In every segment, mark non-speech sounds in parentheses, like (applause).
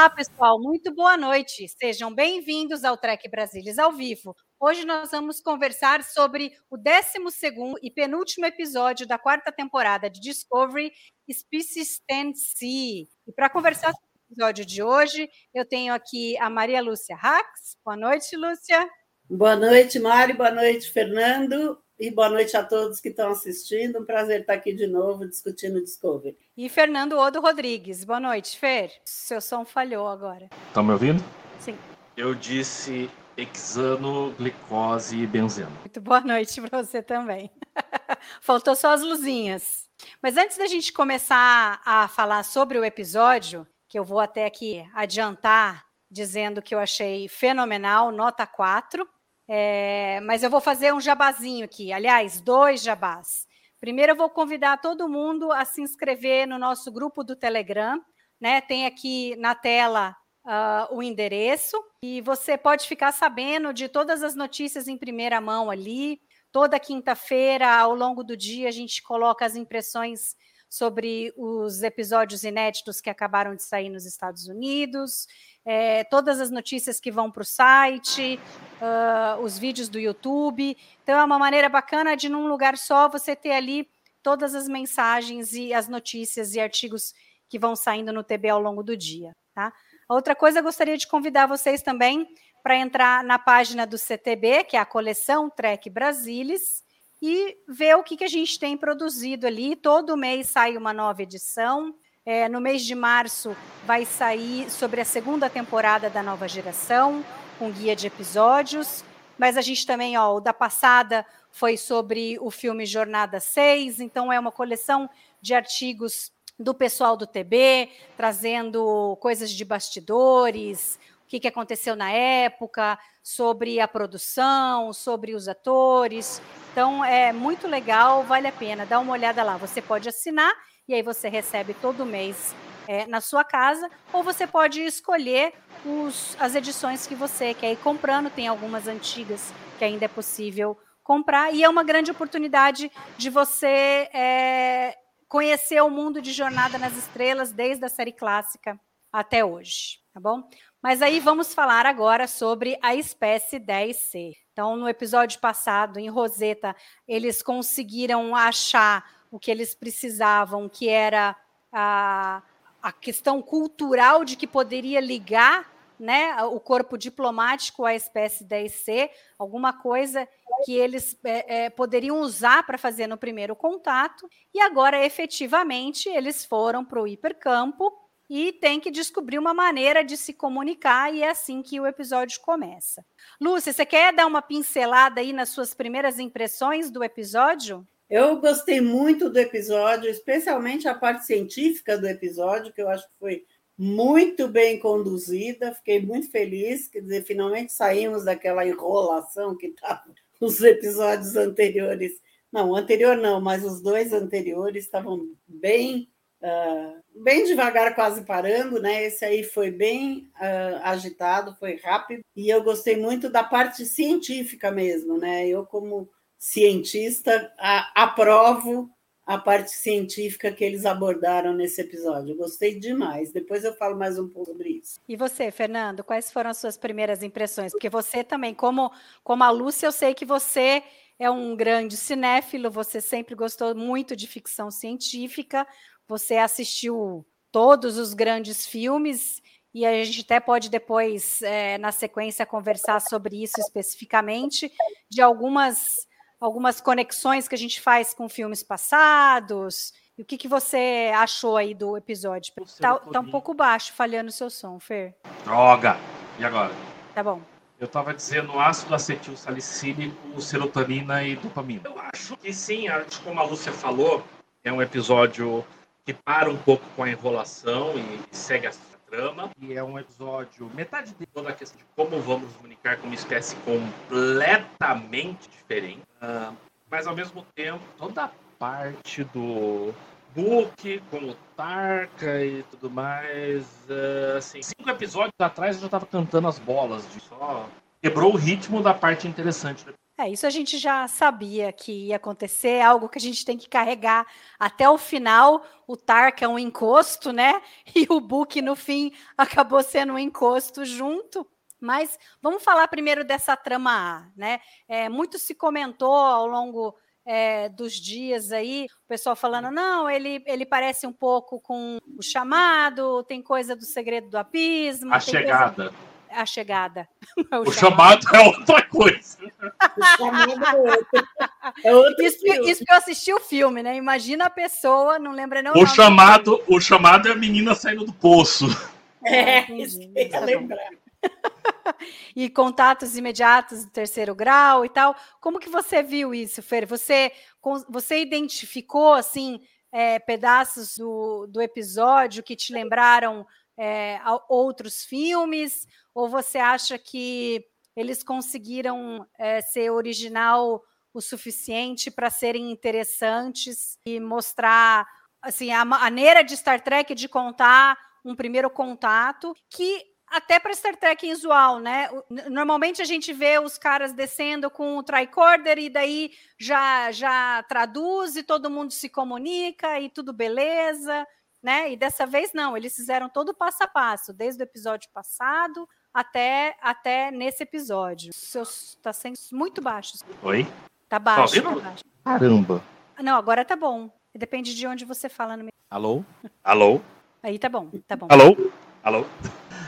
Olá, pessoal, muito boa noite. Sejam bem-vindos ao Trek Brasilis ao vivo. Hoje nós vamos conversar sobre o 12 e penúltimo episódio da quarta temporada de Discovery, Species 10C. E para conversar sobre o episódio de hoje, eu tenho aqui a Maria Lúcia Rax. Boa noite, Lúcia. Boa noite, Mário. Boa noite, Fernando. E boa noite a todos que estão assistindo. Um prazer estar aqui de novo discutindo Discovery. E Fernando Odo Rodrigues. Boa noite, Fer. Seu som falhou agora. Estão me ouvindo? Sim. Eu disse hexano, glicose e benzeno. Muito boa noite para você também. (laughs) Faltou só as luzinhas. Mas antes da gente começar a falar sobre o episódio, que eu vou até aqui adiantar dizendo que eu achei fenomenal, nota 4. É, mas eu vou fazer um jabazinho aqui, aliás, dois jabás. Primeiro, eu vou convidar todo mundo a se inscrever no nosso grupo do Telegram. Né? Tem aqui na tela uh, o endereço e você pode ficar sabendo de todas as notícias em primeira mão ali. Toda quinta-feira, ao longo do dia, a gente coloca as impressões sobre os episódios inéditos que acabaram de sair nos Estados Unidos é, todas as notícias que vão para o site, uh, os vídeos do YouTube. Então, é uma maneira bacana de, num lugar só, você ter ali todas as mensagens e as notícias e artigos que vão saindo no TB ao longo do dia. Tá? Outra coisa, gostaria de convidar vocês também para entrar na página do CTB, que é a coleção Trek Brasilis, e ver o que, que a gente tem produzido ali. Todo mês sai uma nova edição. É, no mês de março vai sair sobre a segunda temporada da nova geração, com guia de episódios. Mas a gente também, ó, o da passada foi sobre o filme Jornada 6, então é uma coleção de artigos do pessoal do TB, trazendo coisas de bastidores, que, que aconteceu na época, sobre a produção, sobre os atores. Então é muito legal, vale a pena, dá uma olhada lá. Você pode assinar e aí você recebe todo mês é, na sua casa, ou você pode escolher os, as edições que você quer ir comprando, tem algumas antigas que ainda é possível comprar, e é uma grande oportunidade de você é, conhecer o mundo de Jornada nas Estrelas, desde a série clássica até hoje, tá bom? Mas aí vamos falar agora sobre a espécie 10C. Então, no episódio passado, em Roseta, eles conseguiram achar o que eles precisavam, que era a, a questão cultural de que poderia ligar né, o corpo diplomático à espécie 10C, alguma coisa que eles é, é, poderiam usar para fazer no primeiro contato, e agora efetivamente eles foram para o hipercampo e tem que descobrir uma maneira de se comunicar, e é assim que o episódio começa. Lúcia, você quer dar uma pincelada aí nas suas primeiras impressões do episódio? Eu gostei muito do episódio, especialmente a parte científica do episódio, que eu acho que foi muito bem conduzida. Fiquei muito feliz, quer dizer, finalmente saímos daquela enrolação que estava nos episódios anteriores. Não, o anterior não, mas os dois anteriores estavam bem Uh, bem devagar, quase parando, né? Esse aí foi bem uh, agitado, foi rápido, e eu gostei muito da parte científica mesmo, né? Eu, como cientista, a, aprovo a parte científica que eles abordaram nesse episódio. Eu gostei demais. Depois eu falo mais um pouco sobre isso. E você, Fernando, quais foram as suas primeiras impressões? Porque você também, como, como a Lúcia, eu sei que você é um grande cinéfilo, você sempre gostou muito de ficção científica, você assistiu todos os grandes filmes e a gente até pode depois, é, na sequência, conversar sobre isso especificamente, de algumas algumas conexões que a gente faz com filmes passados. E o que, que você achou aí do episódio? Tá, tá, um pouco baixo, falhando o seu som, Fer. Droga! E agora? tá bom. Eu estava dizendo ácido acetil salicílico, serotonina e dopamina. Eu acho que sim, acho como a Lúcia falou, é um episódio que para um pouco com a enrolação e segue a trama. E é um episódio, metade de toda a questão de como vamos comunicar com uma espécie completamente diferente. Uh, mas ao mesmo tempo, toda a parte do book com o Tarka e tudo mais. Uh, assim, cinco episódios atrás eu já estava cantando as bolas de só. Quebrou o ritmo da parte interessante do é, isso a gente já sabia que ia acontecer, é algo que a gente tem que carregar até o final. O Tark é um encosto, né? (laughs) E o Book, no fim, acabou sendo um encosto junto. Mas vamos falar primeiro dessa trama A, né? É, muito se comentou ao longo é, dos dias aí, o pessoal falando, não, ele, ele parece um pouco com o chamado, tem coisa do segredo do abismo. A chegada. Coisa a chegada. (laughs) O, o chamado. chamado. é outra coisa. O chamado é outro. É outro isso, isso, que eu assisti o filme, né? Imagina a pessoa, não lembra não. O, o chamado, o chamado é a menina saindo do poço. É, ah, isso que eu ia lembrar. (laughs) e contatos imediatos do terceiro grau e tal. Como que você viu isso, Fer? Você, você identificou assim é, pedaços do, do episódio que te lembraram é, outros filmes? Ou você acha que eles conseguiram é, ser original o suficiente para serem interessantes e mostrar assim a maneira de Star Trek de contar um primeiro contato que até para Star Trek usual, né? Normalmente a gente vê os caras descendo com o tricorder e daí já já traduz e todo mundo se comunica e tudo beleza né? E dessa vez não, eles fizeram todo passo a passo, desde o episódio passado até até nesse episódio. O seu tá sendo muito baixo. Oi? Tá baixo, tá baixo. Caramba. Não, agora tá bom. Depende de onde você fala no Alô? Alô? Aí tá bom, tá bom. Alô? Alô?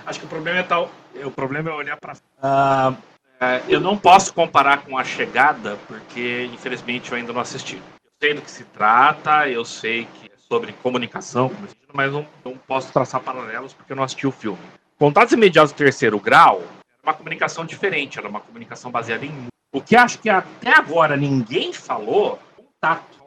Acho que o problema é tal, o problema é olhar para uh, uh, eu não posso comparar com a chegada porque infelizmente eu ainda não assisti. Eu sei do que se trata, eu sei que sobre comunicação, mas não, não posso traçar paralelos porque eu não assisti o filme. Contatos imediatos do terceiro grau era uma comunicação diferente, era uma comunicação baseada em. O que acho que até agora ninguém falou, contato,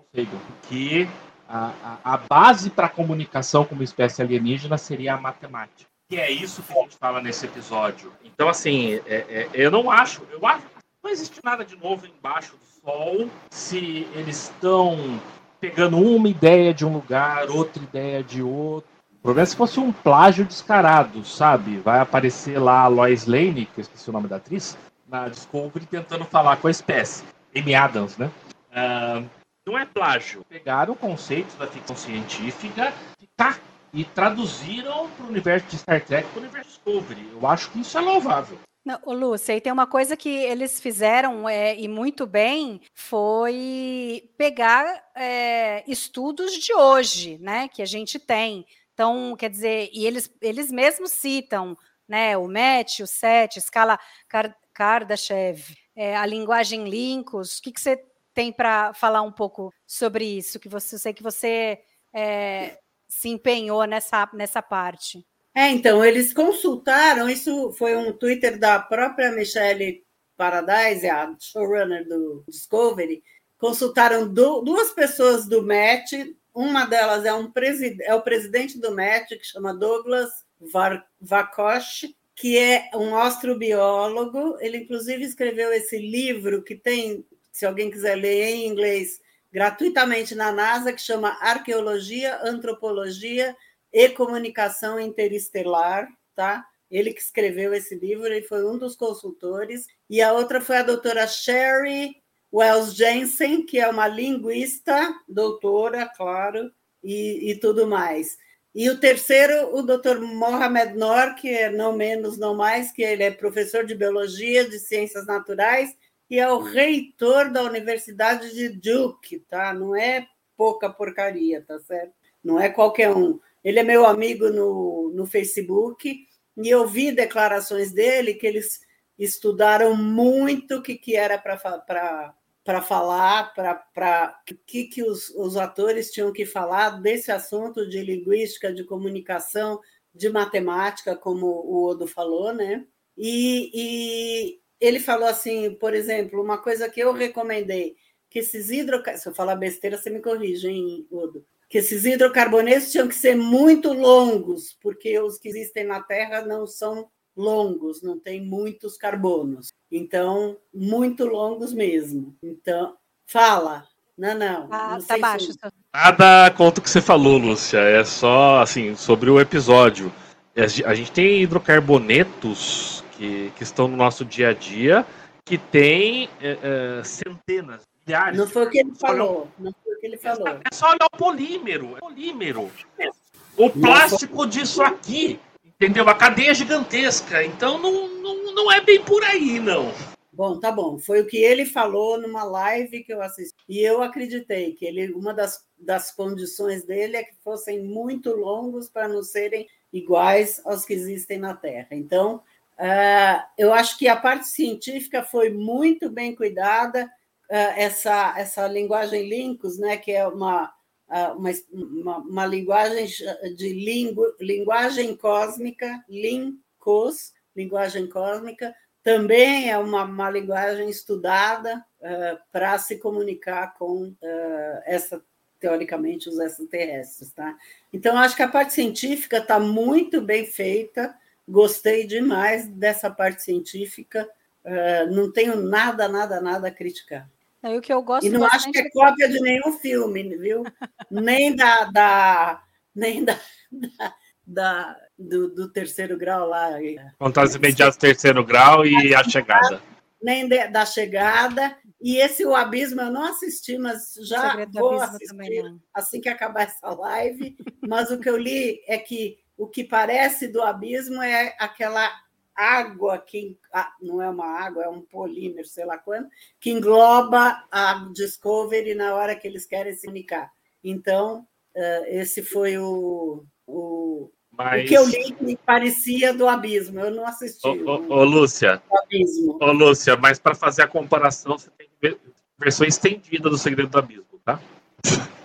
que a, a, a base para a comunicação como espécie alienígena seria a matemática. Que é isso que a gente fala nesse episódio. Então, assim, é, é, eu não acho, eu acho não existe nada de novo embaixo do sol se eles estão pegando uma ideia de um lugar, outra ideia de outro. O problema é se fosse um plágio descarado, sabe? Vai aparecer lá a Lois Lane, que eu esqueci o nome da atriz, na Discovery tentando falar com a espécie. Amy Adams, né? Uh, não é plágio. Pegaram conceitos da ficção científica tá, e traduziram para o universo de Star Trek para o universo Discovery. Eu acho que isso é louvável. Não, Lúcia, e tem uma coisa que eles fizeram é, e muito bem foi pegar é, estudos de hoje, né, que a gente tem. Então, quer dizer, e eles, eles mesmos citam, né, o MET, o SET, escala Kardashev, é, a linguagem Linkus. O que, que você tem para falar um pouco sobre isso? Que você eu sei que você é, se empenhou nessa, nessa parte. É, então, eles consultaram, isso foi um Twitter da própria Michelle Paradise, a showrunner do Discovery, consultaram do, duas pessoas do MET, uma delas é, um é o presidente do MET, que chama Douglas Vakosh, que é um astrobiólogo, ele inclusive escreveu esse livro que tem, se alguém quiser ler em inglês, gratuitamente na NASA, que chama Arqueologia, Antropologia e Comunicação Interestelar, tá? Ele que escreveu esse livro, ele foi um dos consultores, e a outra foi a doutora Sherry Wells Jensen, que é uma linguista, doutora, claro, e, e tudo mais. E o terceiro, o doutor Mohamed Nor, que é não menos, não mais, que ele é professor de Biologia, de Ciências Naturais, e é o reitor da Universidade de Duke, tá? Não é pouca porcaria, tá certo? Não é qualquer um. Ele é meu amigo no, no Facebook e eu vi declarações dele que eles estudaram muito o que, que era para falar, para o que, que os, os atores tinham que falar desse assunto de linguística, de comunicação, de matemática, como o Odo falou, né? E, e ele falou assim, por exemplo, uma coisa que eu recomendei, que esses hidrocarbonetos, se eu falar besteira, você me corrige, hein, Udo? Que esses hidrocarbonetos tinham que ser muito longos, porque os que existem na Terra não são longos, não tem muitos carbonos. Então, muito longos mesmo. Então, fala. Não, não. Tá, não tá baixo. se- Nada contra o que você falou, Lúcia. É só, assim, sobre o episódio. A gente tem hidrocarbonetos que, que estão no nosso dia a dia que tem é, é, centenas, milhares. Não foi o que ele falou. Não foi que ele falou. É só olhar o polímero. É polímero. O plástico disso aqui, entendeu? A cadeia é gigantesca. Então não, não, não é bem por aí, não. Bom, tá bom. Foi o que ele falou numa live que eu assisti. E eu acreditei que ele, uma das, das condições dele é que fossem muito longos para não serem iguais aos que existem na Terra. Então, ah, eu acho que a parte científica foi muito bem cuidada. Ah, essa, essa linguagem Lincos, né, que é uma, ah, uma, uma, uma linguagem de lingu, linguagem cósmica, Lincos, linguagem cósmica, também é uma, uma linguagem estudada uh, para se comunicar com uh, essa teoricamente os extraterrestres, tá? Então acho que a parte científica está muito bem feita. Gostei demais dessa parte científica. Uh, não tenho nada, nada, nada a criticar. Aí o que eu gosto E não acho que é cópia de nenhum filme, viu? nem da, da nem da, da, da do, do, terceiro grau lá. Contatos imediatos terceiro grau e a chegada. Nem de, da chegada. E esse O Abismo eu não assisti, mas já vou assistir assim que acabar essa live. Mas o que eu li é que o que parece do abismo é aquela água que não é uma água, é um polímero, sei lá quando, que engloba a Discovery na hora que eles querem se comunicar. Então, esse foi o, o, mas... O que eu li que parecia do abismo, eu não assisti. Ô, ô, ô Lúcia, abismo. Ô, Lúcia, mas para fazer a comparação, você tem que ver a versão estendida do Segredo do Abismo, tá?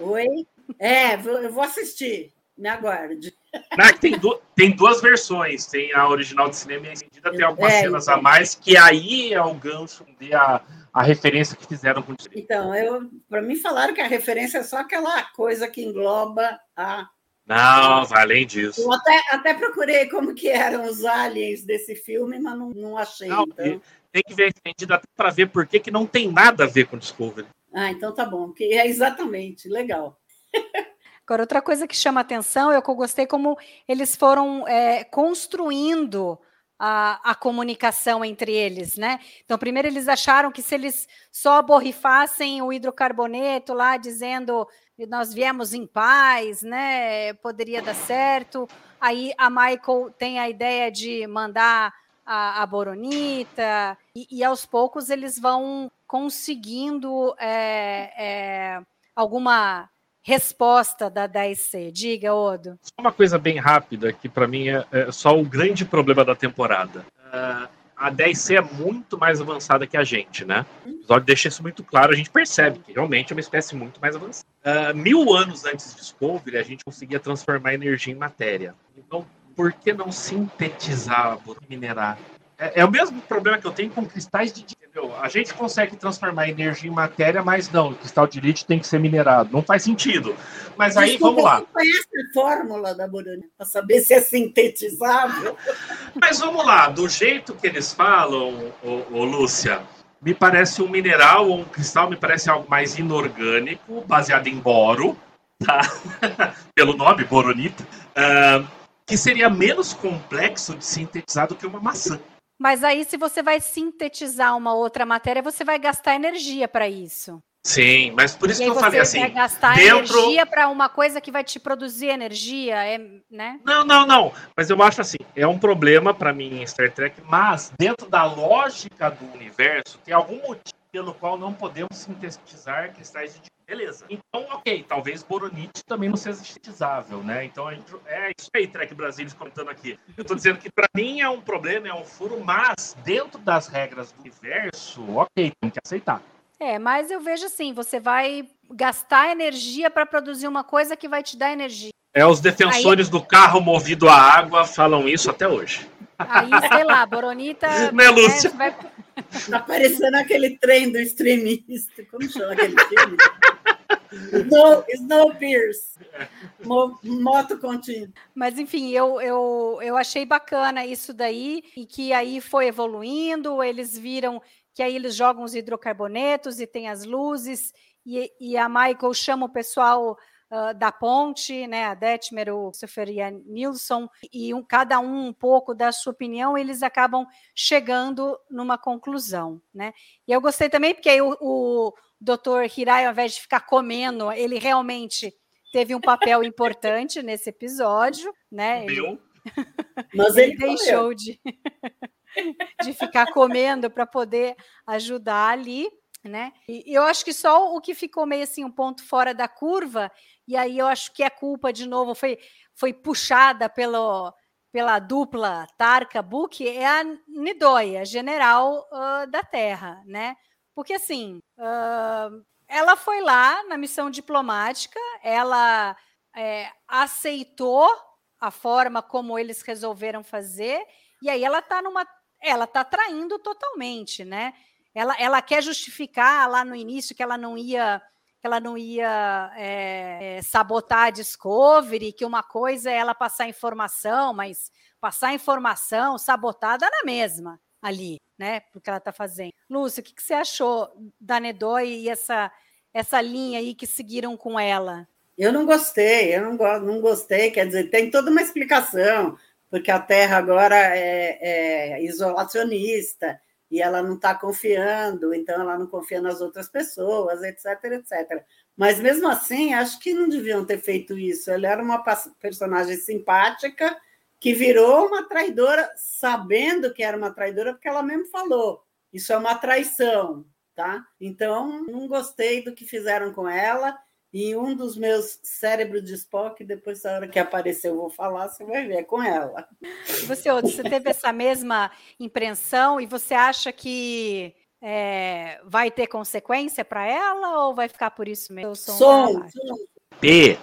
Oi? É, eu vou assistir, me aguarde. Não, tem, du tem, duas versões, tem a original de cinema e a estendida, tem algumas é, cenas então. a mais, que aí é o gancho de a, a referência que fizeram com o Então, eu, para mim falaram que a referência é só aquela coisa que engloba a não, vai além disso. Eu até, até procurei como que eram os aliens desse filme, mas não, não achei. Não, então. Tem que ver entendido até para ver por que, que não tem nada a ver com Discovery. Ah, então tá bom. Que é exatamente, legal. (laughs) Agora, outra coisa que chama atenção é eu gostei como eles foram é, construindo a, a, comunicação entre eles, né? Então, primeiro eles acharam que se eles só borrifassem o hidrocarboneto lá, dizendo nós viemos em paz, né? Poderia dar certo. Aí a Michael tem a ideia de mandar a, a Boronita, e, e, aos poucos eles vão conseguindo é, é, alguma resposta da 10C. Diga, Odo. Só uma coisa bem rápida, que para mim é, é, só o grande problema da temporada. Uh, a 10C é muito mais avançada que a gente, né? O episódio deixa isso muito claro, a gente percebe que realmente é uma espécie muito mais avançada. Uh, mil anos antes de Discovery, a gente conseguia transformar energia em matéria. Então, por que não sintetizar, minerar? É, é, o mesmo problema que eu tenho com cristais de entendeu? A gente consegue transformar energia em matéria, mas não, o cristal de lítio tem que ser minerado. Não faz sentido. Mas aí, Desculpa, vamos lá. conhece a fórmula da Boronita para saber se é sintetizável? (laughs) Mas vamos lá, do jeito que eles falam, ô, ô, Lúcia, me parece um mineral ou um cristal, me parece algo mais inorgânico, baseado em boro, tá? (laughs) Pelo nome, boronita, uh, que seria menos complexo de sintetizar do que uma maçã. Mas aí, se você vai sintetizar uma outra matéria, você vai gastar energia para isso. Sim, mas por isso e que eu falei assim. Você vai gastar dentro... energia para uma coisa que vai te produzir energia, é, né? Não, não, não. Mas eu acho assim, é um problema para mim em Star Trek, mas dentro da lógica do universo, tem algum motivo pelo qual não podemos sintetizar cristais de Beleza. Então, ok, talvez boronite também não seja sintetizável, né? Então, a gente, é isso aí, Trek Brasilis comentando aqui. Eu tô dizendo que para mim é um problema, é um furo, mas dentro das regras do universo, ok, tem que aceitar. É, mas eu vejo assim, você vai gastar energia para produzir uma coisa que vai te dar energia. É, os defensores Aí... do carro movido a água falam isso até hoje. Aí, sei lá, Boronita. (laughs) Né, Lúcia? vai- Tá parecendo aquele trem do extremista. Como chama aquele filme? Snow, Snowpiercer. Mo, moto contínua. Mas, enfim, eu, eu, eu achei bacana isso daí, e que aí foi evoluindo, eles viram que aí eles jogam os hidrocarbonetos e tem as luzes, e, e a Michael chama o pessoal da ponte, né, a Detmer, o Christopher e a Nilsson, e um, cada um um pouco da sua opinião, eles acabam chegando numa conclusão, né? E eu gostei também, porque aí o, o Dr. Hirai, ao invés de ficar comendo, ele realmente teve um papel importante (laughs) nesse episódio, né? Ele, Meu, (laughs) Mas ele ele deixou de, (laughs) de ficar comendo para poder ajudar ali, né? E eu acho que só o que ficou meio assim um ponto fora da curva, e aí eu acho que a culpa de novo foi foi puxada pelo pela dupla Tarka Book é a Nidoia, general ah, da Terra, né? Porque assim, ah, ela foi lá na missão diplomática, ela é, aceitou a forma como eles resolveram fazer, e aí ela está numa. Ela está traindo totalmente, né? Ela, ela quer justificar lá no início que ela não ia que ela não ia é, é, sabotar a Discovery, que uma coisa é ela passar informação, mas passar informação sabotada na mesma ali, né? Porque ela está fazendo. Lúcia, o que, que você achou da Nedói e essa, essa linha aí que seguiram com ela? Eu não gostei, eu não, go- não gostei, quer dizer, tem toda uma explicação, porque a Terra agora é, é isolacionista e ela não está confiando, então ela não confia nas outras pessoas, etc, etc. Mas mesmo assim, acho que não deviam ter feito isso. Ela era uma personagem simpática que virou uma traidora, sabendo que era uma traidora, porque ela mesmo falou: isso é uma traição, tá? Então, não gostei do que fizeram com ela. E um dos meus cérebros de Spock, depois da hora que aparecer, eu vou falar, você vai ver, é com ela. Você, você teve essa mesma impressão e você acha que é, vai ter consequência para ela ou vai ficar por isso mesmo? O som Som. P.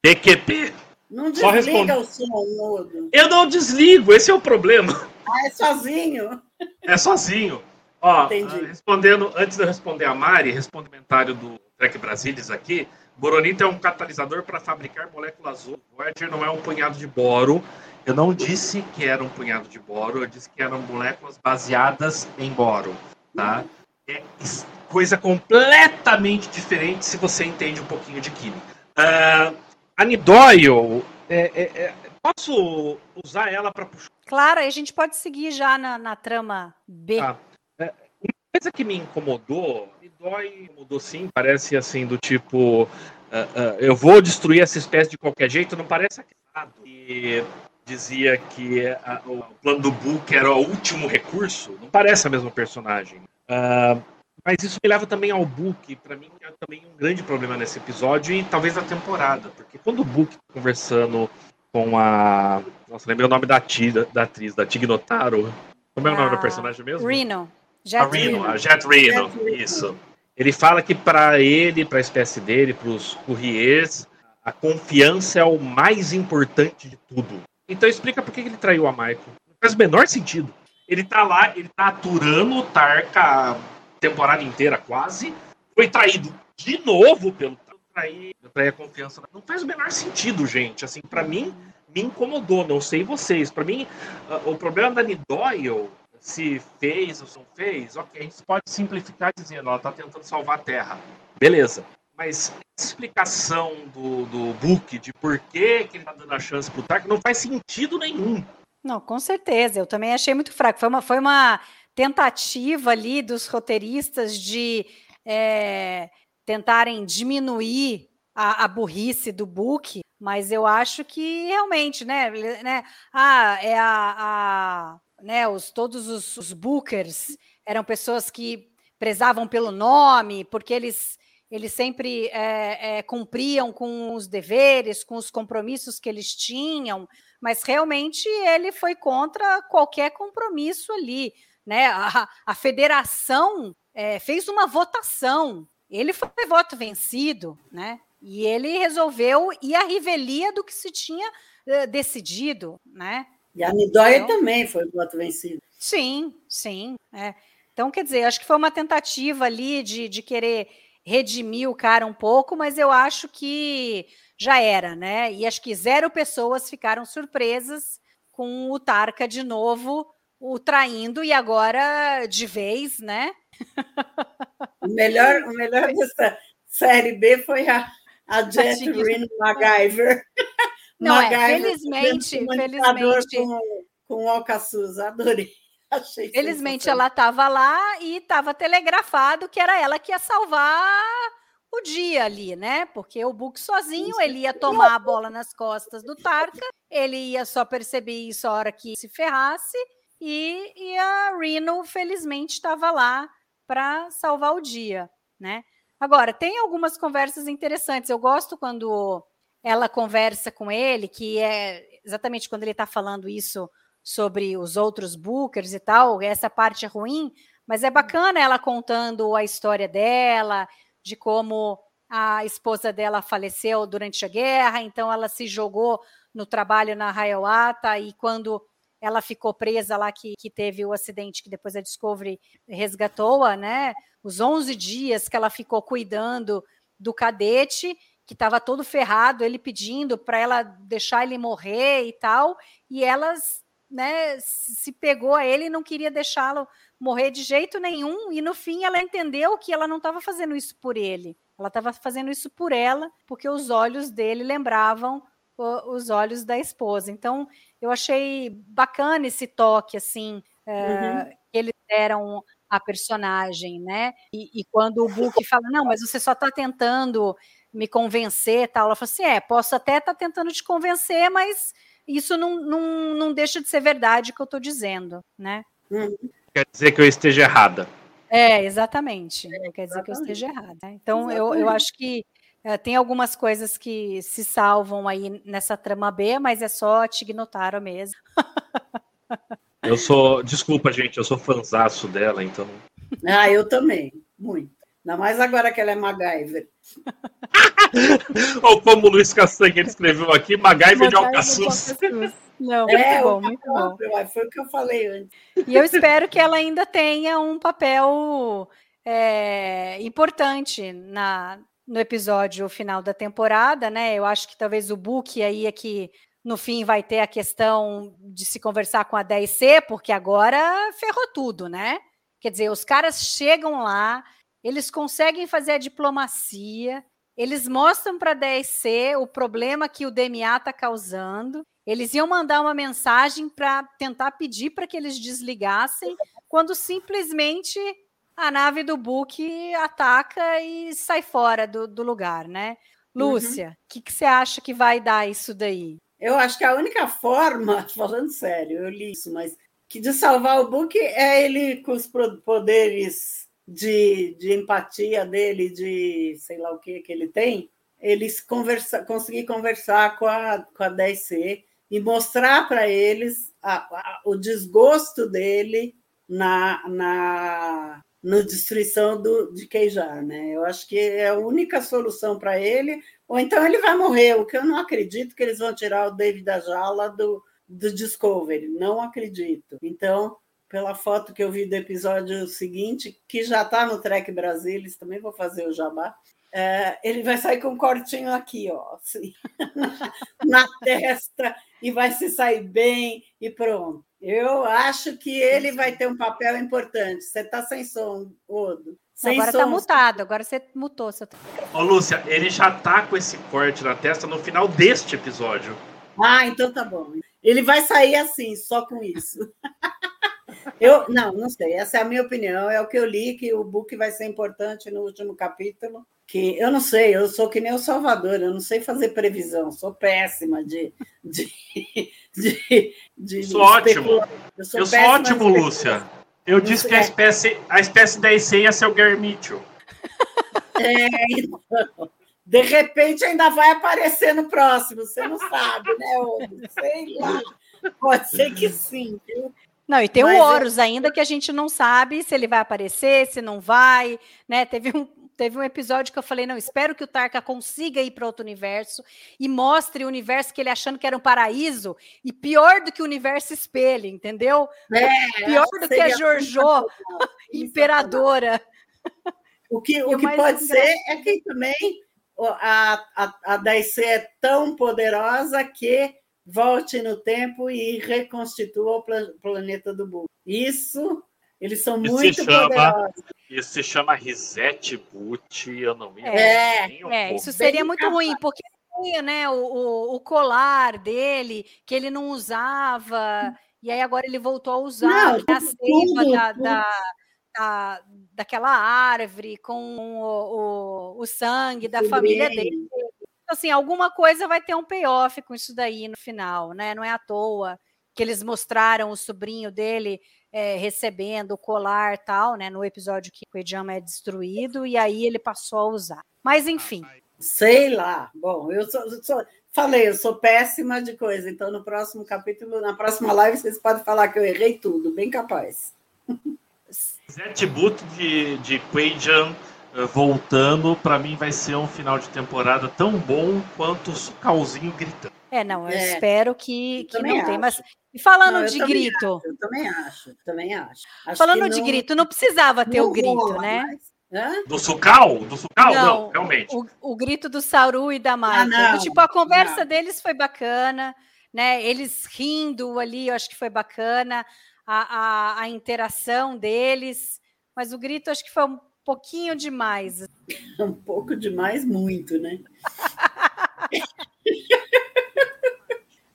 PQP. Não desliga responde. o som, Modo. Eu não desligo, esse é o problema. Ah, é sozinho. É sozinho. Ó, Entendi. respondendo, antes de eu responder a Mari, respondo o comentário do Trek Brasilis aqui. Boronita é um catalisador para fabricar moléculas ouro. Voyager não é um punhado de boro. Eu não disse que era um punhado de boro, eu disse que eram moléculas baseadas em boro. Tá? É coisa completamente diferente se você entende um pouquinho de química. Nidoyle, é, é, é, posso usar ela para puxar Claro, a gente pode seguir já na, na trama B. Tá. É, uma coisa que me incomodou, dói, incomodou sim, parece assim, do tipo, ah, ah, eu vou destruir essa espécie de qualquer jeito, não parece aquele que dizia que a- o plano do Book era o último recurso, não parece a mesma personagem. Ah, mas isso me leva também ao Book, para mim é também um grande problema nesse episódio e talvez na temporada, porque quando o Book tá conversando com a. Nossa, lembrei o nome da, ati- da atriz, da Tig Notaro. Como é o nome Ah, da personagem mesmo? Reno. A Jet Reno, Reno. a Jet Reno, Jet Reno. Ele fala que para ele, para a espécie dele, para os courriers, a confiança é o mais importante de tudo. Então explica por que ele traiu a Michael. Não faz o menor sentido. Ele tá lá, ele tá aturando o Tarka a temporada inteira quase. Foi traído de novo pelo trair a confiança. Não faz o menor sentido, gente. Assim, para mim, me incomodou. Não sei vocês. Para mim, ah, o problema da Nidoyle se fez ou não fez, ok, a gente pode simplificar dizendo, ela está tentando salvar a Terra. Beleza. Mas essa explicação do, do Book de por que, que ele está dando a chance pro Tark não faz sentido nenhum. Não, com certeza. Eu também achei muito fraco. Foi uma, foi uma tentativa ali dos roteiristas de é, tentarem diminuir a, a burrice do book, mas eu acho que realmente, né? né ah, é a, a- né, os, todos os, os bookers eram pessoas que prezavam pelo nome, porque eles eles sempre é, é, cumpriam com os deveres, com os compromissos que eles tinham, mas realmente ele foi contra qualquer compromisso ali. Né? A, a federação é, fez uma votação, ele foi voto vencido, né? e ele resolveu ir à revelia do que se tinha eh, decidido. Né? E a Nidóia então, também foi voto vencido. Sim, sim. É. Então, quer dizer, acho que foi uma tentativa ali de, de querer redimir o cara um pouco, mas eu acho que já era, né? E acho que zero pessoas ficaram surpresas com o Tarca de novo o traindo e agora de vez, né? O melhor, o melhor dessa série B foi a, a Jet MacGyver. Não, MacGyver, é, felizmente, felizmente. Com, com o Alcaçuz, adorei. (laughs) Achei felizmente ela estava lá e estava telegrafado que era ela que ia salvar o dia ali, né? Porque o Book sozinho, isso. ele ia tomar a bola nas costas do Tarka, ele ia só perceber isso a hora que se ferrasse, e, e a Reno, felizmente, estava lá para salvar o dia, né? Agora, tem algumas conversas interessantes. Eu gosto quando ela conversa com ele, que é exatamente quando ele está falando isso sobre os outros bookers e tal, essa parte é ruim, mas é bacana ela contando a história dela, de como a esposa dela faleceu durante a guerra, então ela se jogou no trabalho na Hiawatha e quando ela ficou presa lá, que, que teve o acidente que depois a Discovery resgatou-a, né? Os 11 dias que ela ficou cuidando do cadete, que estava todo ferrado, ele pedindo para ela deixar ele morrer e tal, e ela né, se pegou a ele e não queria deixá-lo morrer de jeito nenhum, e no fim ela entendeu que ela não estava fazendo isso por ele, ela estava fazendo isso por ela, porque os olhos dele lembravam os olhos da esposa. Então, eu achei bacana esse toque, assim, é, uhum. que eles deram a personagem, né? E, e quando o Book fala, não, mas você só está tentando me convencer, tal, ela fala assim, é, posso até estar tá tentando te convencer, mas isso não, não, não deixa de ser verdade o que eu estou dizendo, né? Uhum. Quer dizer que eu esteja errada. É, exatamente. Não quer dizer exatamente. que eu esteja errada. Então, eu, eu acho que é, tem algumas coisas que se salvam aí nessa trama B, mas é só Tignotaro mesmo. (laughs) eu sou. Desculpa, gente, eu sou fanzaço dela, então. Ah, eu também, muito. Ainda mais agora que ela é MacGyver. (laughs) (laughs) Ou como o Luiz Castanha escreveu aqui, MacGyver de Alcaçuz. Não, muito é, bom, muito bom. Foi o que eu falei antes. E eu espero que ela ainda tenha um papel é, importante na, no episódio final da temporada, né? Eu acho que talvez o Book aí é que no fim vai ter a questão de se conversar com a 10C, porque agora ferrou tudo, né? Quer dizer, os caras chegam lá, eles conseguem fazer a diplomacia, eles mostram para a 10C o problema que o DMA está causando. Eles iam mandar uma mensagem para tentar pedir para que eles desligassem, quando simplesmente a nave do Book ataca e sai fora do, do lugar, né? Lúcia, o uhum. que, que você acha que vai dar isso daí? Eu acho que a única forma, (laughs) falando sério, eu li isso, mas que de salvar o Book é ele com os poderes de, de empatia dele, de sei lá o que que ele tem, eles conversa, conseguir conversar com a, com a 10C e mostrar para eles a, a, o desgosto dele na, na, na destruição do, de Queijar, né? Eu acho que é a única solução para ele, ou então ele vai morrer, o que eu não acredito que eles vão tirar o David da jaula do, do Discovery, não acredito. Então, pela foto que eu vi do episódio seguinte, que já está no Trek Brasilis, também vou fazer o jabá, é, ele vai sair com um cortinho aqui, ó, assim, (laughs) na testa, e vai se sair bem, e pronto. Eu acho que ele vai ter um papel importante. Você está sem som, Odo. Sem agora está mutado, agora você mutou. Seu... Ô, Lúcia, ele já tá com esse corte na testa no final deste episódio. Ah, então tá bom. Ele vai sair assim, só com isso. (laughs) eu não, não sei. Essa é a minha opinião. É o que eu li que o book vai ser importante no último capítulo que eu não sei, eu sou que nem o Salvador, eu não sei fazer previsão, sou péssima de. de, de, de sou ótimo. Eu sou, eu sou ótimo, Lúcia. Eu disse que a espécie, a espécie da essência ia ser o Guermitio. É, então, de repente ainda vai aparecer no próximo, você não sabe, né, Odo? Sei lá. Pode ser que sim, viu? Não, e tem Mas o Horus é... ainda que a gente não sabe se ele vai aparecer, se não vai, né? Teve um, teve um episódio que eu falei, não, espero que o Tarka consiga ir para outro universo e mostre o universo que ele achando que era um paraíso e pior do que o universo espelho, entendeu? É, pior do que a Jojo, (laughs) imperadora. O que, o que pode ser é que também a, a, a DC é tão poderosa que volte no tempo e reconstitua o pla- planeta do Buu. Isso, eles são se muito chama- poderosos. Isso se chama Reset Boot, eu não me É, nem um É, isso seria muito capaz. ruim, porque né, o, o, o colar dele, que ele não usava, e aí agora ele voltou a usar, Não, a seiva da, da, da- daquela árvore com o, o, o sangue da família dele. Então, assim, alguma coisa vai ter um payoff com isso daí no final, né? Não é à toa que eles mostraram o sobrinho dele é, recebendo o colar tal, né? No episódio que o Ejama é destruído, e aí ele passou a usar. Mas, enfim. Sei lá. Bom, eu sou, eu sou- falei, eu sou péssima de coisa. Então, no próximo capítulo, na próxima live, vocês podem falar que eu errei tudo, bem capaz. Reset Boot de, de eh, voltando, pra mim vai ser um final de temporada tão bom quanto o Sucalzinho gritando. É, não, eu É, espero que, que não tenha. Mas acho. e falando Não, de grito, Eu também acho, também acho. Acho falando de não- grito, não precisava ter não o grito, rola né? mais. Hã? Do Sucal? Do Sucal? Não, Não, realmente. O, o grito do Saru e da. Do não, tipo, a conversa não. deles foi bacana, né? Eles rindo ali, eu acho que foi bacana, a, a, a interação deles, mas o grito acho que foi um pouquinho demais. (laughs) Um pouco demais, muito, né? (laughs)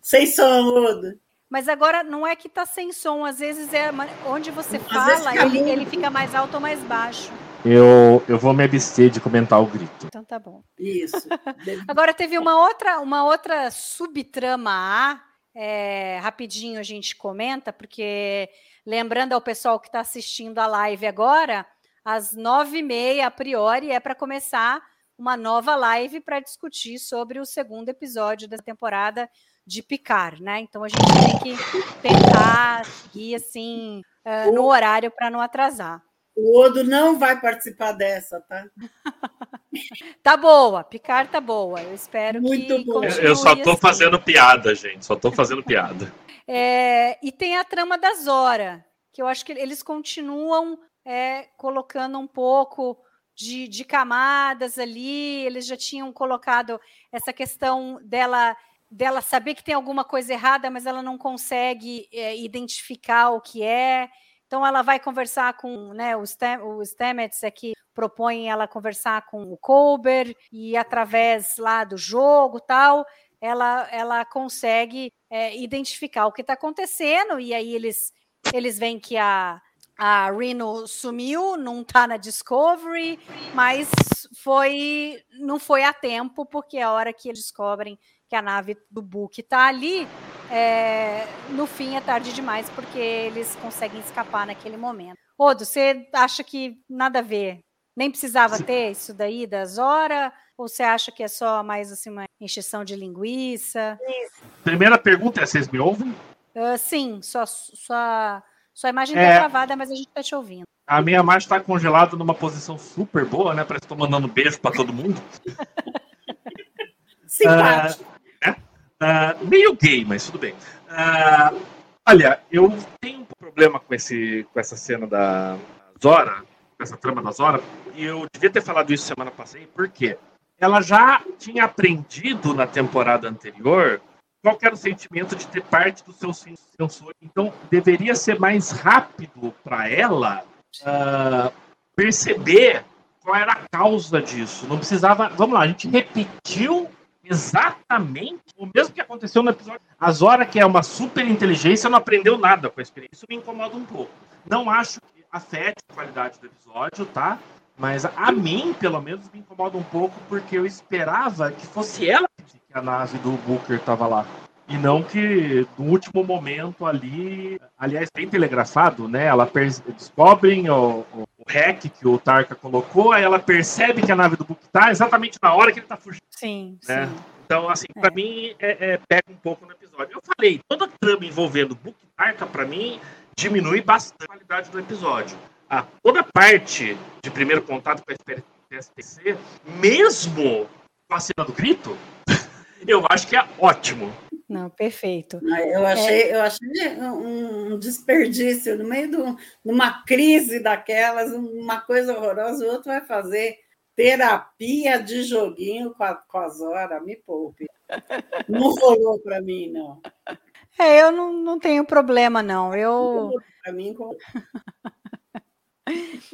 Sem som, mudo. Mas agora não é que tá sem som, às vezes é onde você Às fala, fica ele, ele fica mais alto ou mais baixo. Eu, eu vou me abster de comentar o grito. Então tá bom. Isso. (laughs) Agora teve uma outra, uma outra subtrama A, é, rapidinho a gente comenta, porque lembrando ao pessoal que está assistindo a live agora, às nove e meia, a priori, é para começar uma nova live para discutir sobre o segundo episódio da temporada de Picar, né? Então a gente tem que tentar seguir assim eh, no horário para não atrasar. O Odo não vai participar dessa, tá? (laughs) Tá boa, Picar tá boa. Eu espero Muito que boa. Eu só tô assim. fazendo piada, gente. Só tô fazendo piada. É, e tem a trama da Zora, que eu acho que eles continuam é, colocando um pouco de, de camadas ali. Eles já tinham colocado essa questão dela dela saber que tem alguma coisa errada, mas ela não consegue é, identificar o que é. Então ela vai conversar com né, o, o Stamets é que propõe ela conversar com o Colber e através lá do jogo tal, ela, ela consegue é, identificar o que está acontecendo e aí eles eles veem que a a Reno sumiu, não está na Discovery, mas foi não foi a tempo porque a hora que eles descobrem que a nave do Book está ali, é, no fim é tarde demais porque eles conseguem escapar naquele momento. Odo, você acha que nada a ver? Nem precisava ter isso daí das horas? Ou você acha que é só mais assim uma encheção de linguiça? Primeira pergunta é: vocês me ouvem? Uh, sim, sua, sua, sua imagem É. está travada, mas a gente está te ouvindo. A minha imagem tá congelada numa posição super boa, né? Parece que tô mandando beijo pra todo mundo. (laughs) Simpático. Ah, meio gay, mas tudo bem. Ah, olha, eu tenho um problema com, esse, com essa cena da Zora, com essa trama da Zora, e eu devia ter falado isso semana passada, por quê? Ela já tinha aprendido na temporada anterior qual era o sentimento de ter parte do seu sensor. Então, deveria ser mais rápido para ela ah, perceber qual era a causa disso. Não precisava. Vamos lá, a gente repetiu exatamente o mesmo que aconteceu no episódio. A Zora, que é uma super inteligência, não aprendeu nada com a experiência. Isso me incomoda um pouco. Não acho que afete a qualidade do episódio, tá? Mas a mim, pelo menos, me incomoda um pouco porque eu esperava que fosse ela que a nave do Booker tava lá. E não que no último momento ali, aliás, bem telegrafado, né? Ela descobrem o, o, o hack que o Tarka colocou, aí ela percebe que a nave do Book tá exatamente na hora que ele tá fugindo. Sim, Né? sim. Então, assim, pra mim, é, é, pega um pouco no episódio. Eu falei, toda trama envolvendo Book e Tarka, pra mim, diminui bastante a qualidade do episódio. Ah, toda parte de primeiro contato com a STC, mesmo com a cena do grito, (laughs) eu acho que é ótimo. Não, perfeito. Ah, Eu achei, eu achei um desperdício no meio de um- uma crise daquelas, uma coisa horrorosa, o outro vai fazer terapia de joguinho com, a, com as horas, me poupe. Não rolou para mim, não. É, eu não, não tenho problema, não. Eu. Para mim, com- (laughs)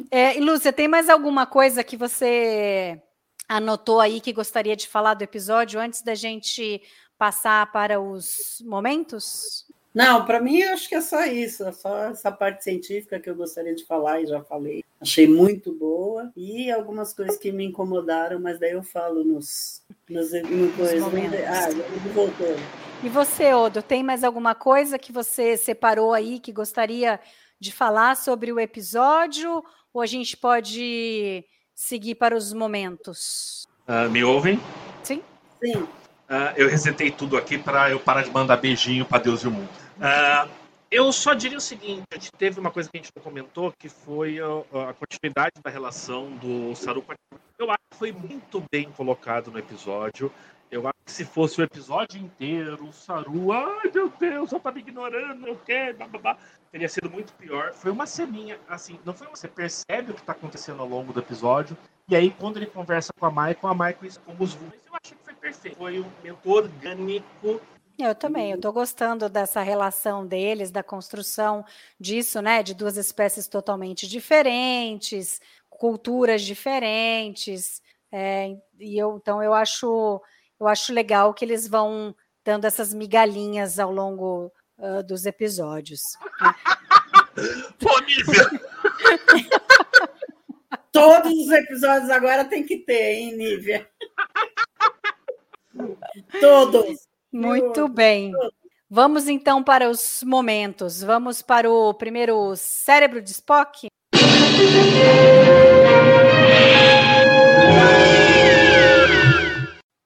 É, Lúcia, tem mais alguma coisa que você anotou aí que gostaria de falar do episódio antes da gente passar para os momentos? Não, para mim eu acho que é só isso, é só essa parte científica que eu gostaria de falar e já falei. Achei muito boa e algumas coisas que me incomodaram, mas daí eu falo nos, nos, no coisa. Ah, voltou. E você, Odo, tem mais alguma coisa que você separou aí que gostaria de falar sobre o episódio? Ou a gente pode seguir para os momentos? Ah, me ouvem? Sim? Sim, Ah, eu resetei tudo aqui para eu parar de mandar beijinho para Deus e o mundo. Ah, eu só diria o seguinte: a gente teve uma coisa que a gente não comentou, que foi a, a continuidade da relação do Saru com a Eu acho que foi muito bem colocado no episódio. Eu se fosse o episódio inteiro, o Saru, ai meu Deus, eu tava ignorando, o quê? Blá, blá, blá", teria sido muito pior. Foi uma ceninha, assim, não foi uma, você percebe o que tá acontecendo ao longo do episódio, e aí, quando ele conversa com a Michael, a Michael expõe os vultos. Eu achei que foi perfeito. Foi um momento orgânico. Eu também, eu estou gostando dessa relação deles, da construção disso, né? De duas espécies totalmente diferentes, culturas diferentes. é, e eu, então eu acho, eu acho legal que eles vão dando essas migalhinhas ao longo ah, dos episódios. (laughs) Pô, Nívia! (laughs) todos os episódios agora tem que ter, hein, Nívia? Todos. Muito bem. Vamos então para os momentos. Vamos para o primeiro cérebro de Spock.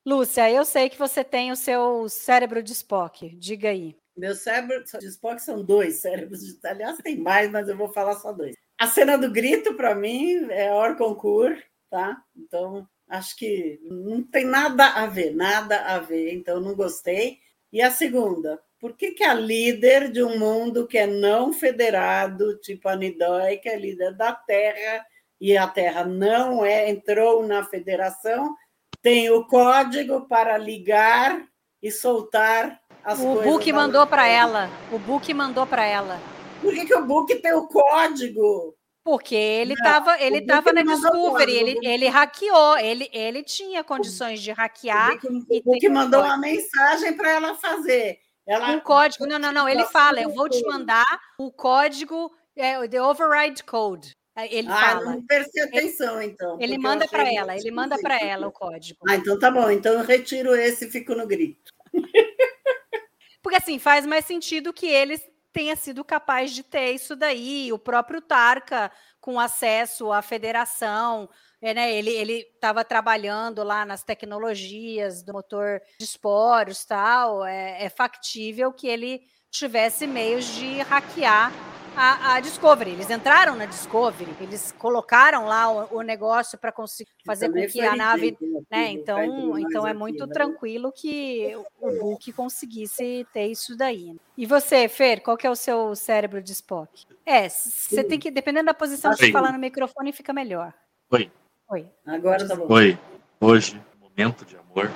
Lúcia, eu sei que você tem o seu cérebro de Spock. Diga aí. Meu cérebro de Spock são dois cérebros de Aliás, tem mais, mas eu vou falar só dois. A cena do grito, para mim, é hors concours, tá? Então, acho que não tem nada a ver, nada a ver, então não gostei. E a segunda, por que, que a líder de um mundo que é não federado, tipo a Nidoi, que é líder da Terra, e a Terra não é, entrou na federação, tem o código para ligar e soltar as O coisas. Book da- mandou para ela. O Book mandou para ela. Por que, que o Book tem o código? Porque ele estava ele Book tava na Discovery, ele, o Book- ele hackeou, ele, ele tinha condições de hackear o Book, o Book mandou uma mensagem para ela fazer. Ela, um código. Não, não, não. Ele fala: eu vou te mandar o código, é, the override code. Aí Ele ah, fala. não prestei atenção, então. Ele porque eu manda para ela, ele manda para ela o código. Ah, então tá bom. Então eu retiro esse e fico no grito. (laughs) Porque assim, faz mais sentido que eles tenha sido capaz de ter isso daí, o próprio Tarka com acesso à federação, é, né, ele estava trabalhando lá nas tecnologias do motor de esporos tal, é, é factível que ele tivesse meios de hackear a, a Discovery. Eles entraram na Discovery, eles colocaram lá o, o negócio para conseguir fazer com que a nave né? vai Então, então é muito né? tranquilo que o Book conseguisse ter isso daí. né? E você, Fer, qual que é o seu cérebro de Spock? É, você tem que, dependendo da posição de Oi. falar no microfone, fica melhor. Oi. Oi. Agora tá bom. Oi, hoje, momento de amor.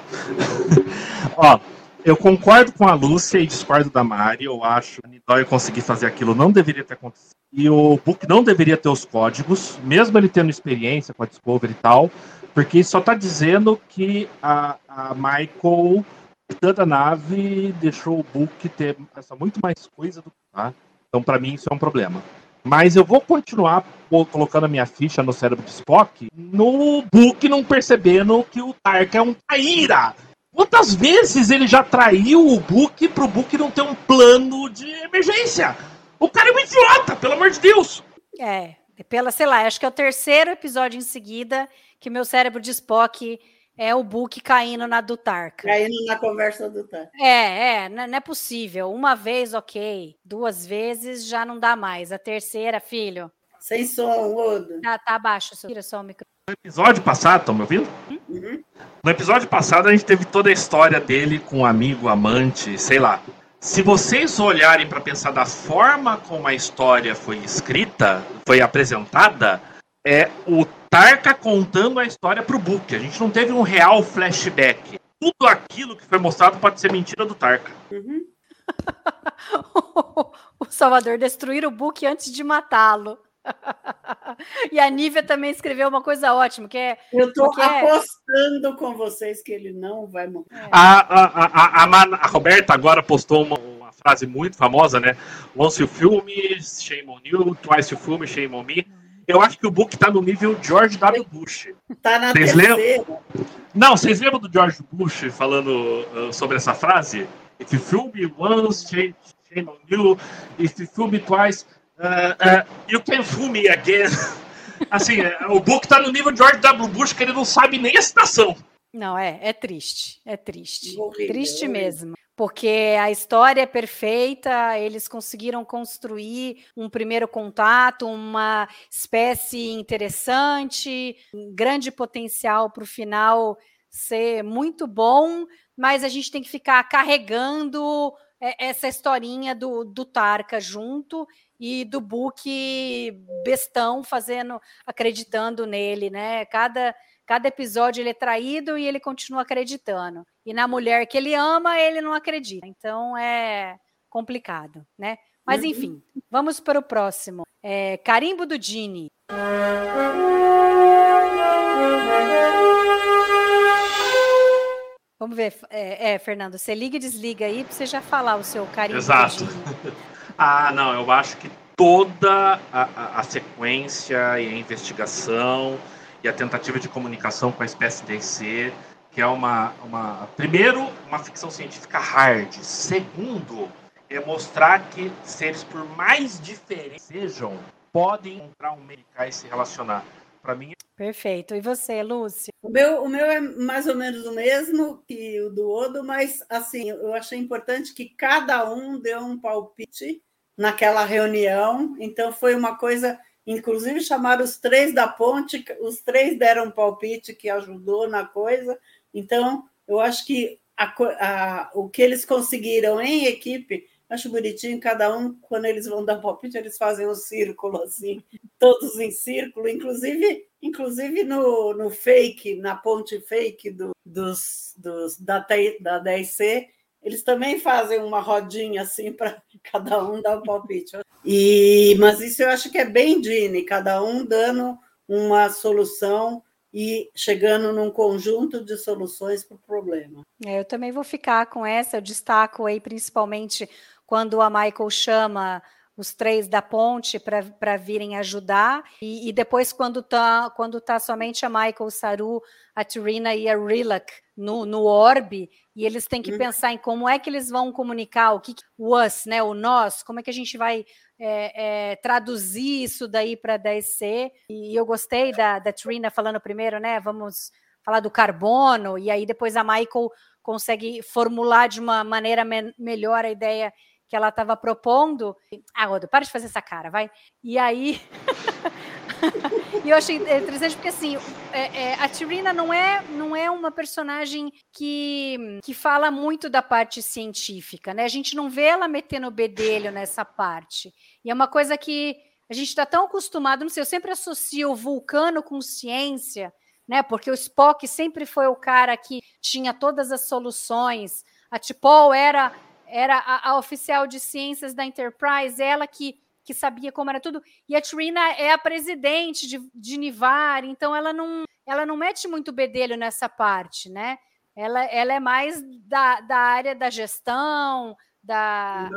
(laughs) Ó, eu concordo com a Lúcia e discordo da Mari. Eu acho que a Nidói conseguir fazer aquilo não deveria ter acontecido. E o Book não deveria ter os códigos, mesmo ele tendo experiência com a Discovery e tal, porque só tá dizendo que a, a Michael, toda a nave, deixou o Book ter muito mais coisa do que tá. Então, pra mim, isso é um problema. Mas eu vou continuar colocando a minha ficha no cérebro de Spock no Book não percebendo que o Tark é um traíra. Quantas vezes ele já traiu o Book pro Book não ter um plano de emergência? O cara é um idiota, pelo amor de Deus! É, pela, sei lá, acho que é o terceiro episódio em seguida que meu cérebro de Spock é o Book caindo na do Tarka. Caindo na conversa do Tá. É, é, não é possível. Uma vez, ok. Duas vezes já não dá mais. A terceira, filho. Sem som, Odo. Tá, tá abaixo, tira só o microfone. No episódio passado, estão me ouvindo? Uhum. No episódio passado, a gente teve toda a história dele com amigo, amante, sei lá. Se vocês olharem para pensar da forma como a história foi escrita, foi apresentada, é o Tarka contando a história pro Book. A gente não teve um real flashback. Tudo aquilo que foi mostrado pode ser mentira do Tarka. Uhum. (laughs) o Salvador destruir o Book antes de matá-lo. (laughs) e a Nívia também escreveu uma coisa ótima, que é. Eu estou Porque é- apostando com vocês que ele não vai morrer. A, a, a, a, Man- a Roberta agora postou uma, uma frase muito famosa, né? Once you fool me, shame on you. Twice you fool me, shame on me. Eu acho que o Book tá no nível George W. Bush. Tá na Vocês terceira. Não, vocês lembram do George Bush falando uh, sobre essa frase? If you fool me once, shame, shame on you. If you fool me twice, uh, uh, you can fool me again. (laughs) Assim, é, o Book tá no nível George W. Bush que ele não sabe nem a citação. Não, é, é triste, é triste. Horrível, triste horrível. mesmo. Porque a história é perfeita, eles conseguiram construir um primeiro contato, uma espécie interessante, um grande potencial para o final ser muito bom, mas a gente tem que ficar carregando é, essa historinha do, do Tarka junto e do Book bestão fazendo, acreditando nele, né? Cada Cada episódio ele é traído e ele continua acreditando. E na mulher que ele ama, ele não acredita. Então é complicado, né? Mas enfim, vamos para o próximo. É, Carimbo do Dini. Vamos ver, é, é, Fernando, você liga e desliga aí para você já falar o seu carimbo Exato. (laughs) Ah, não, eu acho que toda a, a- a sequência e a investigação e a tentativa de comunicação com a espécie DC, que é uma, uma. Primeiro, uma ficção científica hard. Segundo, é mostrar que seres, por mais diferentes que sejam, podem encontrar um meio e se relacionar. Para mim, Perfeito. E você, Lúcia? O meu, o meu é mais ou menos o mesmo que o do Odo, mas assim, eu achei importante que cada um deu um palpite naquela reunião. Então foi uma coisa, inclusive chamaram os três da ponte, os três deram um palpite que ajudou na coisa. Então, eu acho que a a- o que eles conseguiram em equipe, acho bonitinho, cada um, quando eles vão dar palpite, eles fazem um círculo assim, todos em círculo, inclusive, inclusive no, no fake, na ponte fake do, dos, dos, da, da 10C, eles também fazem uma rodinha assim para (laughs) cada um dar um palpite. E, mas isso eu acho que é bem Dini, cada um dando uma solução e chegando num conjunto de soluções para o problema. É, eu também vou ficar com essa. Eu destaco aí principalmente quando a Michael chama os três da ponte para virem ajudar, e, e depois quando tá, quando tá somente a Michael, o Saru, a Trina e a Rilak no, no orbe, e eles têm que Uhum. pensar em como é que eles vão comunicar o que, o us, né, o nós, como é que a gente vai é, é, traduzir isso daí para 10C. E eu gostei da, da Trina falando primeiro, né? Vamos falar do carbono, e aí depois a Michael consegue formular de uma maneira me- melhor a ideia que ela estava propondo. Ah, Odo, para de fazer essa cara, vai. E aí. (laughs) (laughs) e eu achei interessante porque assim, é- é, a Tirina não é, não é uma personagem que, que fala muito da parte científica, né? A gente não vê ela metendo o bedelho nessa parte. E é uma coisa que a gente está tão acostumado, não sei, eu sempre associo o vulcano com ciência, né? Porque o Spock sempre foi o cara que tinha todas as soluções. A T'Pol era era a, a oficial de ciências da Enterprise, ela que que sabia como era tudo. E a Trina é a presidente de, de Nivar, então ela não ela não mete muito bedelho nessa parte, né? Ela, ela é mais da, da área da gestão, da,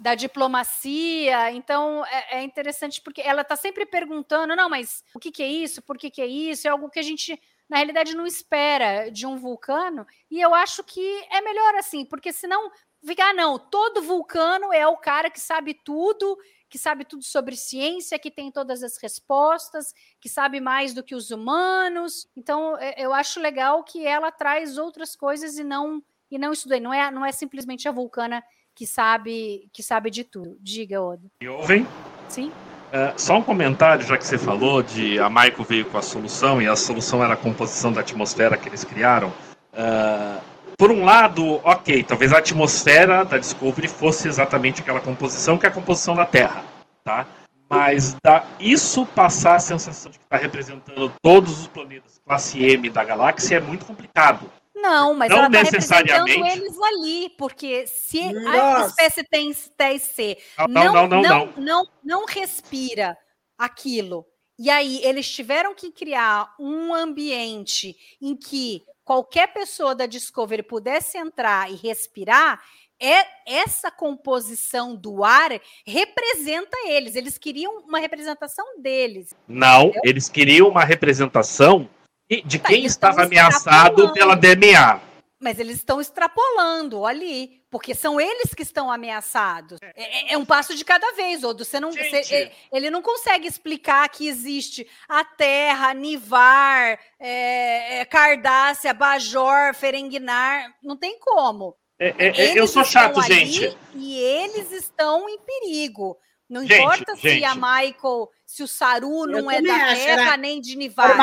da diplomacia. Então é, é interessante porque ela está sempre perguntando: não, mas o que, que é isso? Por que, que é isso? É algo que a gente, na realidade, não espera de um vulcano. E eu acho que é melhor assim, porque senão fica, ah, não, todo vulcano é o cara que sabe tudo. Que sabe tudo sobre ciência, que tem todas as respostas, que sabe mais do que os humanos. Então, é- eu acho legal que ela traz outras coisas e não e não isso daí. Não é, não é simplesmente a vulcana que sabe que sabe de tudo. Diga, Odo. me ouvem? Sim? Uh, só um comentário, já que você falou de a Michael veio com a solução e a solução era a composição da atmosfera que eles criaram. Uh, por um lado, ok, talvez a atmosfera da Discovery fosse exatamente aquela composição que é a composição da Terra, tá? Mas da, isso passar a sensação de que está representando todos os planetas classe M da galáxia é muito complicado. Não, mas não ela está necessariamente. representando eles ali, porque se a Nossa. espécie tem TSC Não, não, não, não, não, não, não, não respira aquilo, e aí eles tiveram que criar um ambiente em que qualquer pessoa da Discovery pudesse entrar e respirar, é essa composição do ar representa eles. Eles queriam uma representação deles. Não, eles queriam uma representação de- Tá, quem eles estava ameaçado pela DMA. Mas eles estão extrapolando ali, porque são eles que estão ameaçados. É, é um passo de cada vez, Odo. Você não, Gente. você- é- ele não consegue explicar que existe a Terra, Nivar, é, é, Cardácia, Bajor, Ferenginar. Não tem como. É, é, é, eu sou chato, gente. E eles estão em perigo. Não Gente, importa se gente. a Michael, se o Saru não é da acho, Terra era- nem de Nivar.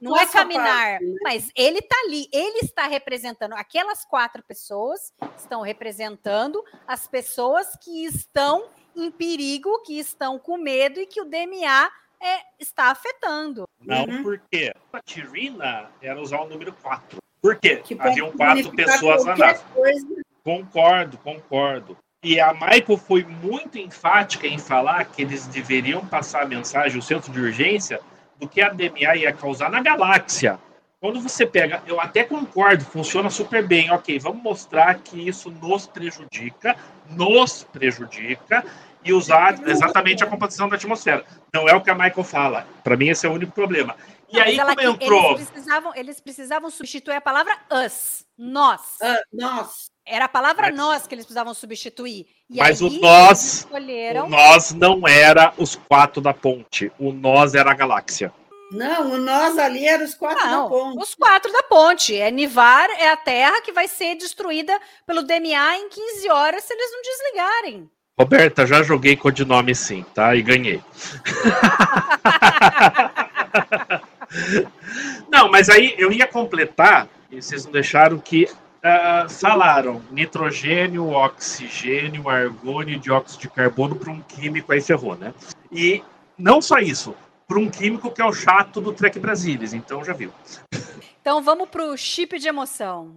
Não é passo, né? mas ele está ali, ele está representando aquelas quatro pessoas, estão representando as pessoas que estão em perigo, que estão com medo e que o DMA é, está afetando. Não, Uhum. porque a Tirina era usar o número 4. Por quê? Haviam quatro pessoas na nave. coisa. Concordo, concordo. E a Michael foi muito enfática em falar que eles deveriam passar a mensagem, o centro de urgência, do que a DMA ia causar na galáxia. Quando você pega, eu até concordo, funciona super bem. Ok, vamos mostrar que isso nos prejudica, nos prejudica, e usar exatamente a composição da atmosfera. Não é o que a Michael fala. Para mim, esse é o único problema. E Não, aí, ela como entrou. Eles precisavam, eles precisavam substituir a palavra us, nós. Ah, nossa, Era a palavra Mas- nós que eles precisavam substituir. E Mas o aí nós- eles escolheram. O nós não era os quatro da ponte. O nós era a galáxia. não, o nós ali eram os quatro da Não, ponte. os quatro da ponte. É Nivar, é a Terra que vai ser destruída pelo DMA em 15 horas se eles não desligarem. Roberta, já joguei codinome sim, tá? E ganhei. (laughs) não, mas aí eu ia completar, e vocês não deixaram que ah, falaram nitrogênio, oxigênio, argônio, dióxido de carbono para um químico, aí ferrou, né? E não só isso, para um químico que é o chato do Trek Brasilis, então já viu. Então vamos para o chip de emoção.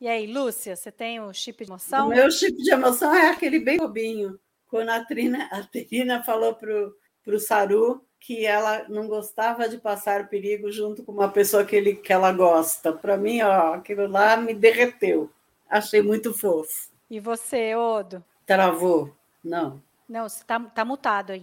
E aí, Lúcia, você tem o chip de O emoção? meu chip de emoção é aquele bem bobinho. Quando a Trina, a Trina falou pro, pro Saru que ela não gostava de passar perigo junto com uma pessoa que, ele, que ela gosta. Para mim, ó, aquilo lá me derreteu. Achei muito fofo. E você, Odo? Travou? Não. Não, você tá, tá mutado aí.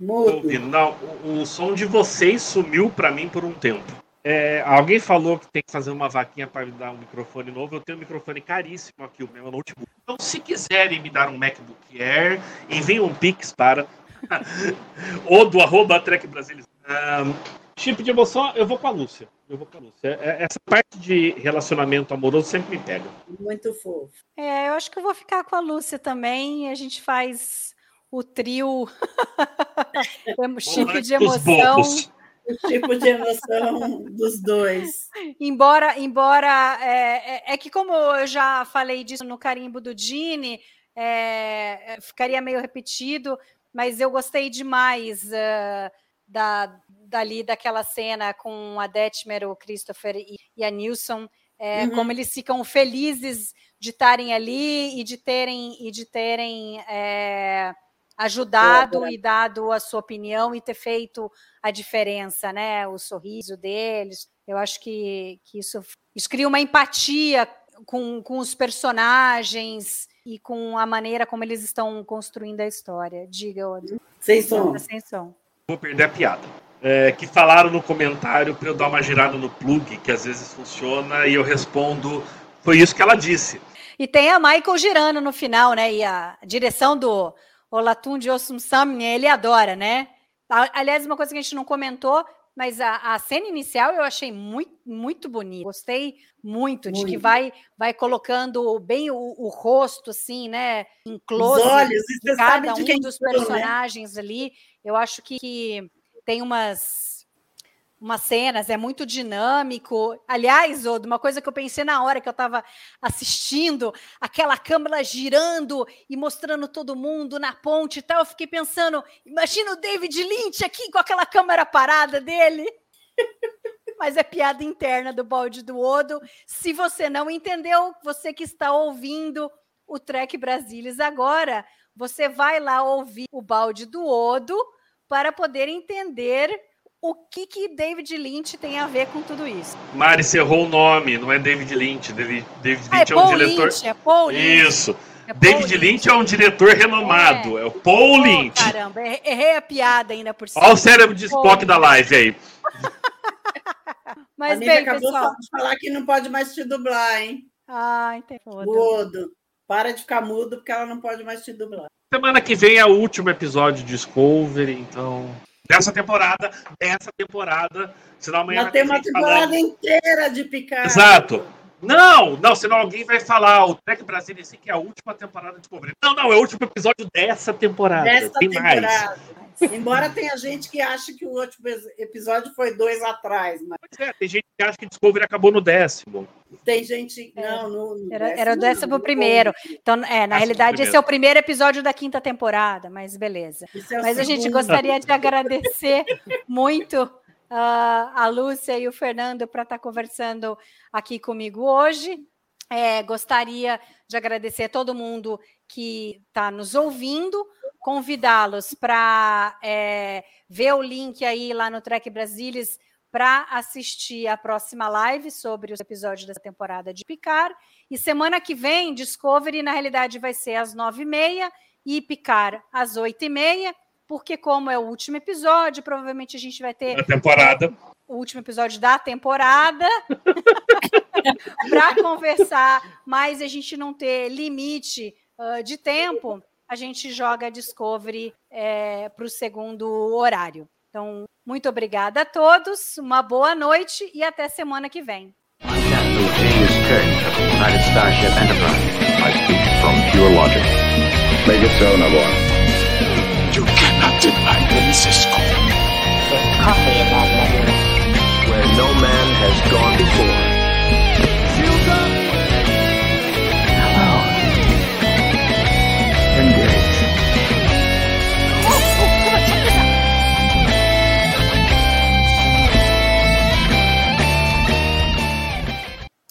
Mudo. ouvindo. Não, o, o som de vocês sumiu para mim por um tempo. É, alguém falou que tem que fazer uma vaquinha para me dar um microfone novo. Eu tenho um microfone caríssimo aqui, o meu notebook. Então, se quiserem me dar um MacBook Air, enviem um Pix para (laughs) ou do arroba Trek Brasilis. Ahn, chip de emoção, eu vou com a Lúcia. Eu vou com a Lúcia. É- Essa parte de relacionamento amoroso sempre me pega. Muito fofo. É, eu acho que eu vou ficar com a Lúcia também. A gente faz o trio (laughs) Emo- chip de emoção. O tipo de emoção dos dois. Embora, embora é, é- é que como eu já falei disso no carimbo do Dini, é, é, ficaria meio repetido, mas eu gostei demais ah, da, dali daquela cena com a Detmer, o Christopher e, e a Nilson, é, Uhum. como eles ficam felizes de estarem ali e de terem e de terem é, ajudado e dado a sua opinião e ter feito a diferença, né? O sorriso deles. Eu acho que, que isso, isso cria uma empatia com, com os personagens e com a maneira como eles estão construindo a história. Diga, Odo. Sem som. Sem som. Vou perder a piada. É, que falaram no comentário para eu dar uma girada no plug, que às vezes funciona, e eu respondo, foi isso que ela disse. E tem a Michael girando no final, né? E a direção do Olatum de Osum Samne, ele adora, né? Aliás, uma coisa que a gente não comentou, mas a, a cena inicial eu achei muito, muito bonita. Gostei muito, de que Muito. vai vai colocando bem o, o rosto, assim, né? Em close Os olhos, de cada um dos né? personagens ali. Eu acho que, que tem umas umas cenas, é muito dinâmico. Aliás, Odo, uma coisa que eu pensei na hora que eu estava assistindo, aquela câmera girando e mostrando todo mundo na ponte e tal, eu fiquei pensando, imagina o David Lynch aqui com aquela câmera parada dele. (laughs) Mas é piada interna do balde do Odo. Se você não entendeu, você que está ouvindo o Trek Brasilis agora, você vai lá ouvir o balde do Odo para poder entender o que que David Lynch tem a ver com tudo isso. Mari, você errou o nome, não é David Lynch. David, David Ah, é Lynch é, um Paul diretor. Lynch, é Paul Lynch. Isso. é Paul David Lynch é um diretor renomado. É, o Paul Oh, Lynch. caramba, errei- a piada ainda por cima. Olha o cérebro de Spock da live aí. A Mas amiga bem, acabou pessoal. de falar que não pode mais te dublar, hein? Ah, entendi. Mudo. Para de ficar mudo, porque ela não pode mais te dublar. Semana que vem é o último episódio de Discovery, então. Dessa temporada, dessa temporada. Senão amanhã vai tem ter uma temporada falando. inteira de picar. Exato. Não, não, senão alguém vai falar, o Trek Brasil esse que é a última temporada de Discovery. Não, não, é o último episódio dessa temporada. Dessa tem mais. Embora tenha gente que acha que o último episódio foi dois atrás, mas Pois é, tem gente que acha que Discovery acabou no décimo. tem gente. Não, no, no Era, décimo era o não, décimo no primeiro. Então, é, na Décimo realidade, esse primeiro. é o primeiro episódio da quinta temporada, mas beleza. É Mas a gente gostaria de agradecer muito ah, a Lúcia e o Fernando para estar conversando aqui comigo hoje. É, gostaria de agradecer a todo mundo que está nos ouvindo, convidá-los para é, ver o link aí lá no Trek Brasilis para assistir a próxima live sobre os episódios dessa temporada de Picar. E semana que vem, Discovery, na realidade, vai ser às nove e meia e Picar às oito e meia, porque como é o último episódio, provavelmente a gente vai ter Na temporada. o último episódio da temporada (laughs) para conversar, mas a gente não ter limite ah, de tempo, a gente joga a Discovery para o segundo horário. Então, muito obrigada a todos, uma boa noite e até semana que vem. Captain James Kirk of the United